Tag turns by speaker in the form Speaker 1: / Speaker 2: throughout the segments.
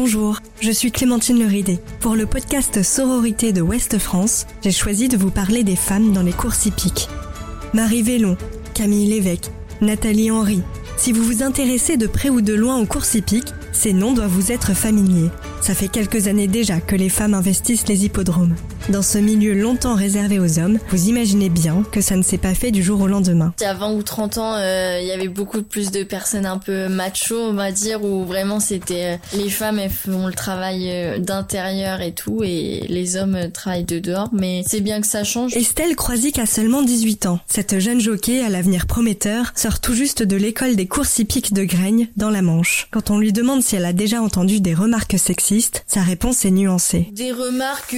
Speaker 1: Bonjour, je suis Clémentine Leridé. Pour le podcast Sororité de Ouest France, j'ai choisi de vous parler des femmes dans les courses hippiques. Marie Vélon, Camille Lévesque, Nathalie Henry. Si vous vous intéressez de près ou de loin aux courses hippiques, ces noms doivent vous être familiers. Ça fait quelques années déjà que les femmes investissent les hippodromes. Dans ce milieu longtemps réservé aux hommes, vous imaginez bien que ça ne s'est pas fait du jour au lendemain.
Speaker 2: Il y a 20 ou 30 ans, euh, il y avait beaucoup plus de personnes un peu macho, on va dire, où vraiment c'était euh, les femmes elles font le travail euh, d'intérieur et tout, et les hommes travaillent de dehors. Mais c'est bien que ça change.
Speaker 1: Estelle Croisic a seulement 18 ans. Cette jeune jockey à l'avenir prometteur sort tout juste de l'école des courses hippiques de Graigne, dans la Manche. Quand on lui demande si elle a déjà entendu des remarques sexistes, sa réponse est nuancée.
Speaker 2: Des remarques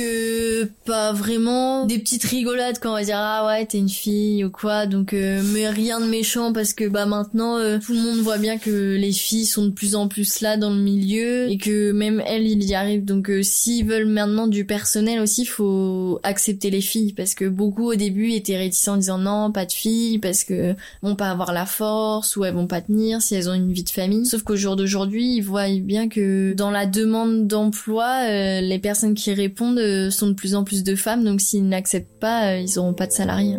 Speaker 2: pas vraiment des petites rigolades quand on va dire ah ouais t'es une fille ou quoi. Donc euh, mais rien de méchant parce que bah maintenant euh, tout le monde voit bien que les filles sont de plus en plus là dans le milieu et que même elles il y arrivent donc euh, s'ils veulent maintenant du personnel aussi faut accepter les filles. Parce que beaucoup au début étaient réticents en disant non pas de filles parce que vont pas avoir la force ou elles vont pas tenir si elles ont une vie de famille. Sauf qu'au jour d'aujourd'hui ils voient bien que dans la demande d'emploi les personnes qui répondent sont de plus en plus de femmes, donc s'ils n'acceptent pas, euh, ils n'auront pas de salariés.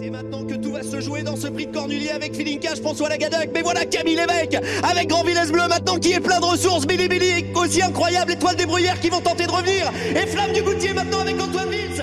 Speaker 3: C'est maintenant que tout va se jouer dans ce prix de Cornulier avec Cash, François Lagadac, mais voilà Camille Lévesque avec Grand Villesse Bleu maintenant qui est plein de ressources, Billy Billy aussi incroyable, étoile des bruyères qui vont tenter de revenir, et Flamme du Goutier maintenant avec Antoine Vils,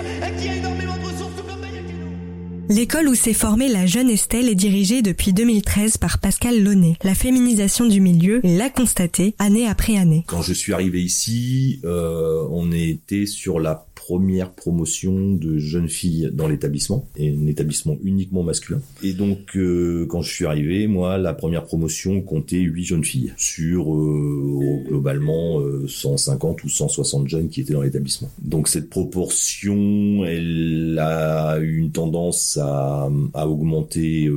Speaker 1: L'école où s'est formée la jeune Estelle est dirigée depuis 2013 par Pascal Launay. La féminisation du milieu l'a constatée année après année.
Speaker 4: Quand je suis arrivé ici, euh, on était sur la première promotion de jeunes filles dans l'établissement, et un établissement uniquement masculin. Et donc, euh, quand je suis arrivé, moi, la première promotion comptait 8 jeunes filles sur euh, globalement 150 ou 160 jeunes qui étaient dans l'établissement. Donc cette proportion, elle a eu une tendance à, à augmenter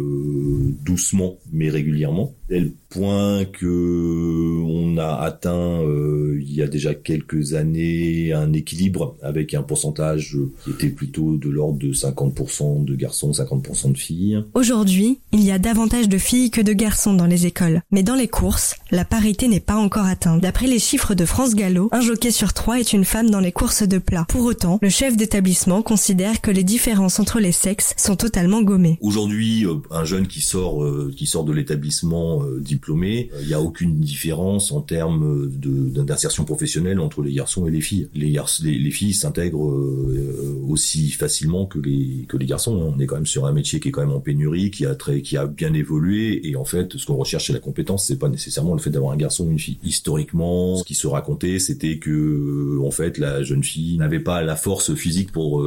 Speaker 4: doucement mais régulièrement tel point que on a atteint euh, il y a déjà quelques années un équilibre avec un pourcentage qui était plutôt de l'ordre de 50% de garçons, 50% de filles.
Speaker 1: Aujourd'hui, il y a davantage de filles que de garçons dans les écoles, mais dans les courses, la parité n'est pas encore atteinte. D'après les chiffres de France Gallo, un jockey sur trois est une femme dans les courses de plat. Pour autant, le chef d'établissement considère que les différences entre les sexes sont totalement gommées.
Speaker 4: Aujourd'hui, euh, un jeune qui sort euh, qui sort de l'établissement euh, diplômés, il n'y a aucune différence en termes d'insertion professionnelle entre les garçons et les filles. Les, les, filles s'intègrent euh, aussi facilement que les garçons. Hein. On est quand même sur un métier qui est quand même en pénurie, qui a très qui a bien évolué et en fait, ce qu'on recherche c'est la compétence, c'est pas nécessairement le fait d'avoir un garçon ou une fille. Historiquement, ce qui se racontait, c'était que euh, en fait la jeune fille n'avait pas la force physique pour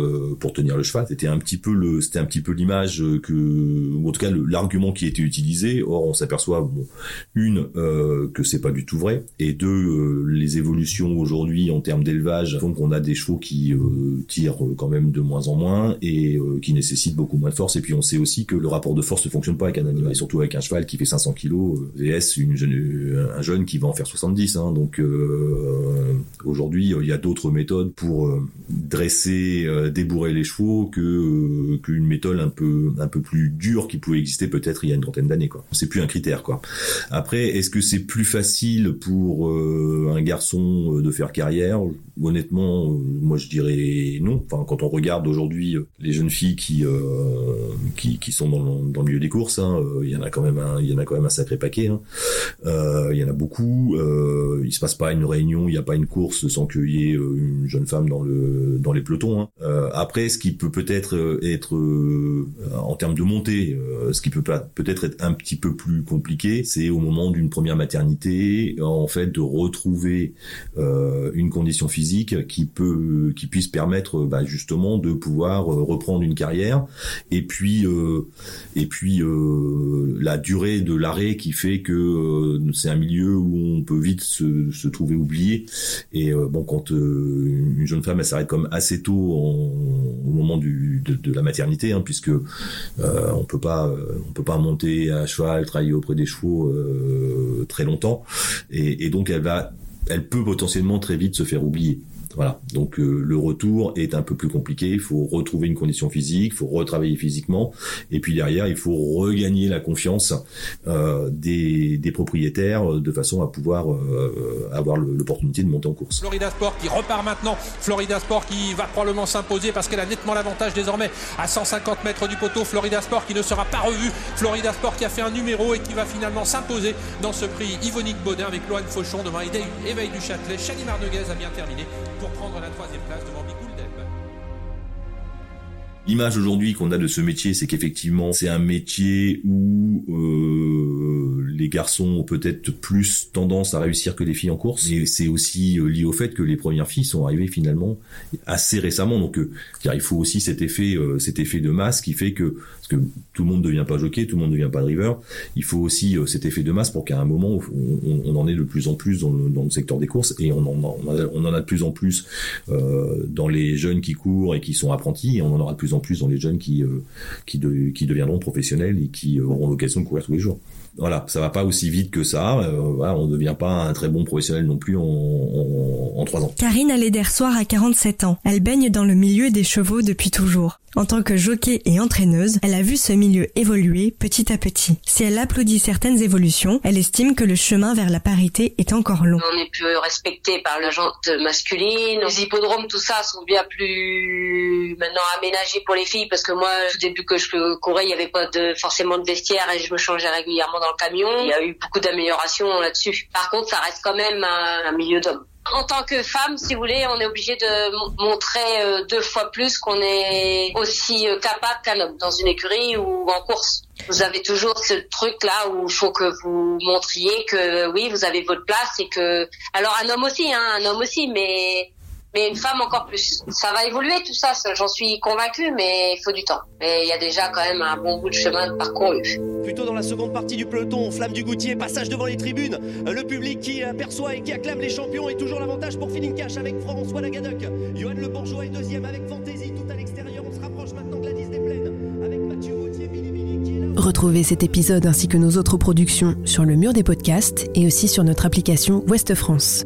Speaker 4: tenir le cheval. C'était un petit peu c'était un petit peu l'image que ou en tout cas l'argument qui était utilisé. Or, on s'aperçoit une euh, que c'est pas du tout vrai, et deux euh, les évolutions aujourd'hui en termes d'élevage font qu'on a des chevaux qui euh, tirent quand même de moins en moins et qui nécessitent beaucoup moins de force. Et puis on sait aussi que le rapport de force ne fonctionne pas avec un animal, et surtout avec un cheval qui fait 500 kilos vs une jeune, un jeune qui va en faire 70. Hein. donc aujourd'hui il y a d'autres méthodes pour dresser, débourrer les chevaux que qu'une méthode un peu un peu plus dure qui pouvait exister peut-être il y a une trentaine d'années. Quoi. C'est plus un critère. Quoi. Après, est-ce que c'est plus facile pour euh, un garçon euh, de faire carrière? Honnêtement, euh, moi je dirais non. Enfin, quand on regarde aujourd'hui les jeunes filles qui, qui, qui sont dans le, dans le milieu des courses, hein, il y en a quand même un, il y en a quand même un sacré paquet. Hein. il y en a beaucoup. Il se passe pas une réunion, il n'y a pas une course sans qu'il y ait une jeune femme dans le dans les pelotons. Hein. après, ce qui peut peut-être être, en termes de montée, ce qui peut peut-être être un petit peu plus compliqué c'est au moment d'une première maternité, en fait, de retrouver euh, une condition physique qui peut, qui puisse permettre, bah, justement, de pouvoir euh, reprendre une carrière. Et puis, euh, et puis la durée de l'arrêt qui fait que c'est un milieu où on peut vite se, se trouver oublié. Et bon, quand une jeune femme elle s'arrête comme assez tôt au moment du, de, la maternité, hein, puisque on peut pas, on peut pas monter à cheval, travailler auprès des chevaux euh, très longtemps. Et, donc elle va elle peut potentiellement très vite se faire oublier Voilà. Donc euh, le retour est un peu plus compliqué. Il faut retrouver une condition physique, il faut retravailler physiquement, et puis derrière il faut regagner la confiance euh, des, des, propriétaires de façon à pouvoir euh, avoir l'opportunité de monter en course.
Speaker 5: Florida Sport qui repart maintenant. Florida Sport qui va probablement s'imposer parce qu'elle a nettement l'avantage désormais à 150 mètres du poteau. Florida Sport qui ne sera pas revu. Florida Sport qui a fait un numéro et qui va finalement s'imposer dans ce prix Yvonique Baudin avec Loane Fauchon devant Éveil du Châtelet. Chani Marneguez a bien terminé pour prendre la troisième place devant Bigoul
Speaker 4: L'image aujourd'hui qu'on a de ce métier, c'est qu'effectivement, c'est un métier où euh, les garçons ont peut-être plus tendance à réussir que les filles en course. Et c'est aussi euh, lié au fait que les premières filles sont arrivées finalement assez récemment. Donc, euh, il faut aussi cet effet, euh, cet effet de masse qui fait que que tout le monde ne devient pas jockey, tout le monde ne devient pas driver. Il faut aussi euh, cet effet de masse pour qu'à un moment, on, en ait de plus en plus dans le, secteur des courses et on en, on en a de plus en plus dans les jeunes qui courent et qui sont apprentis et on en aura de plus en plus dans les jeunes qui, euh, qui, de, qui deviendront professionnels et qui auront l'occasion de courir tous les jours voilà, ça va pas aussi vite que ça. Euh, voilà, on ne devient pas un très bon professionnel non plus en, en, trois ans.
Speaker 1: Karine Soir a 47 ans. Elle baigne dans le milieu des chevaux depuis toujours. En tant que jockey et entraîneuse, elle a vu ce milieu évoluer petit à petit. Si elle applaudit certaines évolutions, elle estime que le chemin vers la parité est encore long.
Speaker 6: On est plus respecté par la jante masculine. Les hippodromes, tout ça, sont bien plus maintenant aménagés pour les filles parce que moi, au début que je courais, il n'y avait pas de, forcément de vestiaire et je me changeais régulièrement dans le camion. Il y a eu beaucoup d'améliorations là-dessus. Par contre, ça reste quand même un, milieu d'hommes. En tant que femme, si vous voulez, on est obligé de montrer euh, deux fois plus qu'on est aussi euh, capable qu'un homme dans une écurie ou en course. Vous avez toujours ce truc là où il faut que vous montriez que oui, vous avez votre place et que alors un homme aussi, hein, un homme aussi, mais mais une femme encore plus. Ça va évoluer tout ça, j'en suis convaincue, mais il faut du temps. Et il y a déjà quand même un bon bout de chemin parcouru.
Speaker 3: Plutôt dans la seconde partie du peloton, Flamme du Goutier, passage devant les tribunes, euh, le public qui aperçoit et qui acclame les champions et toujours l'avantage pour Feeling Cash avec François Lagadoc. Johan Le Bourgeois est deuxième avec Fantasy tout à l'extérieur. On se rapproche maintenant de la 10 des plaines avec Mathieu Gauthier, Billy qui est là.
Speaker 7: Retrouvez cet épisode ainsi que nos autres productions sur le mur des podcasts et aussi sur notre application Ouest France.